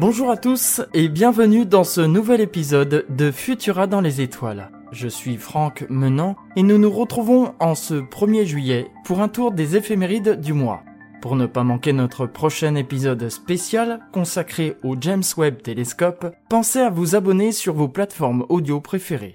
Bonjour à tous et bienvenue dans ce nouvel épisode de Futura dans les étoiles. Je suis Franck Menant et nous nous retrouvons en ce 1er juillet pour un tour des éphémérides du mois. Pour ne pas manquer notre prochain épisode spécial consacré au James Webb Telescope, pensez à vous abonner sur vos plateformes audio préférées.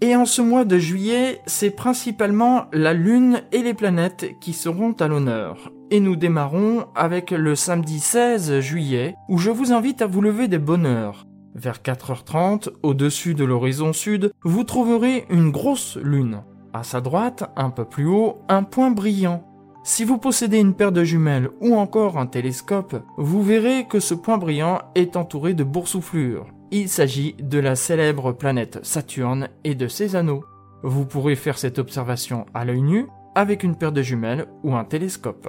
Et en ce mois de juillet, c'est principalement la Lune et les planètes qui seront à l'honneur. Et nous démarrons avec le samedi 16 juillet, où je vous invite à vous lever des bonheurs. Vers 4h30, au-dessus de l'horizon sud, vous trouverez une grosse lune. À sa droite, un peu plus haut, un point brillant. Si vous possédez une paire de jumelles ou encore un télescope, vous verrez que ce point brillant est entouré de boursouflures. Il s'agit de la célèbre planète Saturne et de ses anneaux. Vous pourrez faire cette observation à l'œil nu avec une paire de jumelles ou un télescope.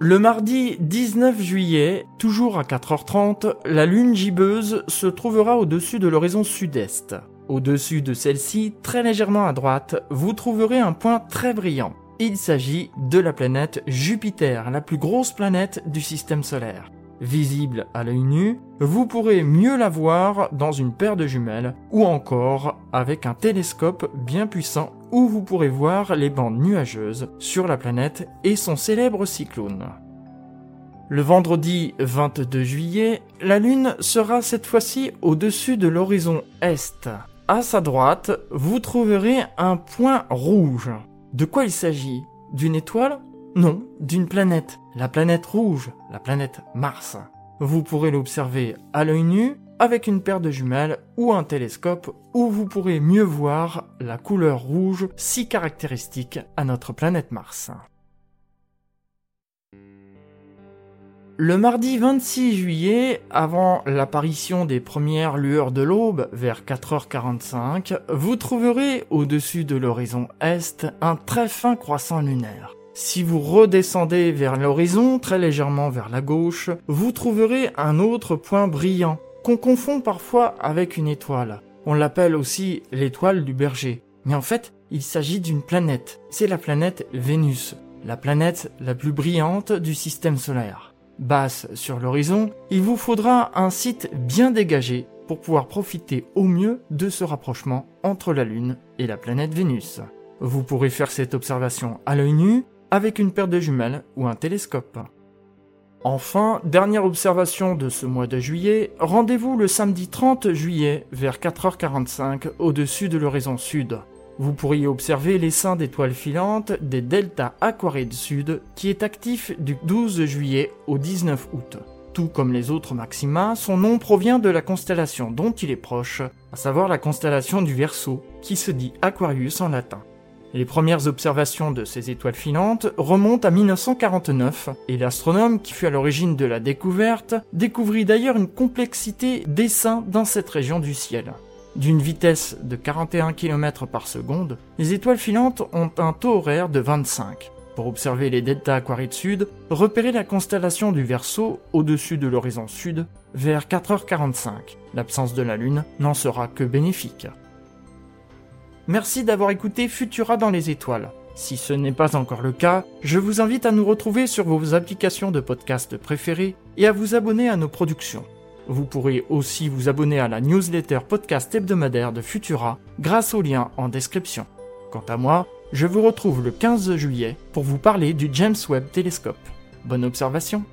Le mardi 19 juillet, toujours à 4h30, la lune gibbeuse se trouvera au-dessus de l'horizon sud-est. Au-dessus de celle-ci, très légèrement à droite, vous trouverez un point très brillant. Il s'agit de la planète Jupiter, la plus grosse planète du système solaire. Visible à l'œil nu, vous pourrez mieux la voir dans une paire de jumelles ou encore avec un télescope bien puissant où vous pourrez voir les bandes nuageuses sur la planète et son célèbre cyclone. Le vendredi 22 juillet, la Lune sera cette fois-ci au-dessus de l'horizon Est. À sa droite, vous trouverez un point rouge. De quoi il s'agit? D'une étoile non, d'une planète, la planète rouge, la planète Mars. Vous pourrez l'observer à l'œil nu avec une paire de jumelles ou un télescope où vous pourrez mieux voir la couleur rouge si caractéristique à notre planète Mars. Le mardi 26 juillet, avant l'apparition des premières lueurs de l'aube, vers 4h45, vous trouverez au-dessus de l'horizon est un très fin croissant lunaire. Si vous redescendez vers l'horizon, très légèrement vers la gauche, vous trouverez un autre point brillant, qu'on confond parfois avec une étoile. On l'appelle aussi l'étoile du berger. Mais en fait, il s'agit d'une planète. C'est la planète Vénus, la planète la plus brillante du système solaire. Basse sur l'horizon, il vous faudra un site bien dégagé pour pouvoir profiter au mieux de ce rapprochement entre la Lune et la planète Vénus. Vous pourrez faire cette observation à l'œil nu avec une paire de jumelles ou un télescope. Enfin, dernière observation de ce mois de juillet, rendez-vous le samedi 30 juillet vers 4h45 au-dessus de l'horizon sud. Vous pourriez observer l'essaim d'étoiles filantes des deltas Aquarides Sud qui est actif du 12 juillet au 19 août. Tout comme les autres maxima, son nom provient de la constellation dont il est proche, à savoir la constellation du Verseau, qui se dit Aquarius en latin. Les premières observations de ces étoiles filantes remontent à 1949 et l'astronome qui fut à l'origine de la découverte découvrit d'ailleurs une complexité d'essaims dans cette région du ciel. D'une vitesse de 41 km par seconde, les étoiles filantes ont un taux horaire de 25. Pour observer les deltas aquarides sud, repérez la constellation du Verseau au-dessus de l'horizon sud vers 4h45. L'absence de la Lune n'en sera que bénéfique. Merci d'avoir écouté Futura dans les étoiles. Si ce n'est pas encore le cas, je vous invite à nous retrouver sur vos applications de podcast préférées et à vous abonner à nos productions. Vous pourrez aussi vous abonner à la newsletter podcast hebdomadaire de Futura grâce au lien en description. Quant à moi, je vous retrouve le 15 juillet pour vous parler du James Webb Telescope. Bonne observation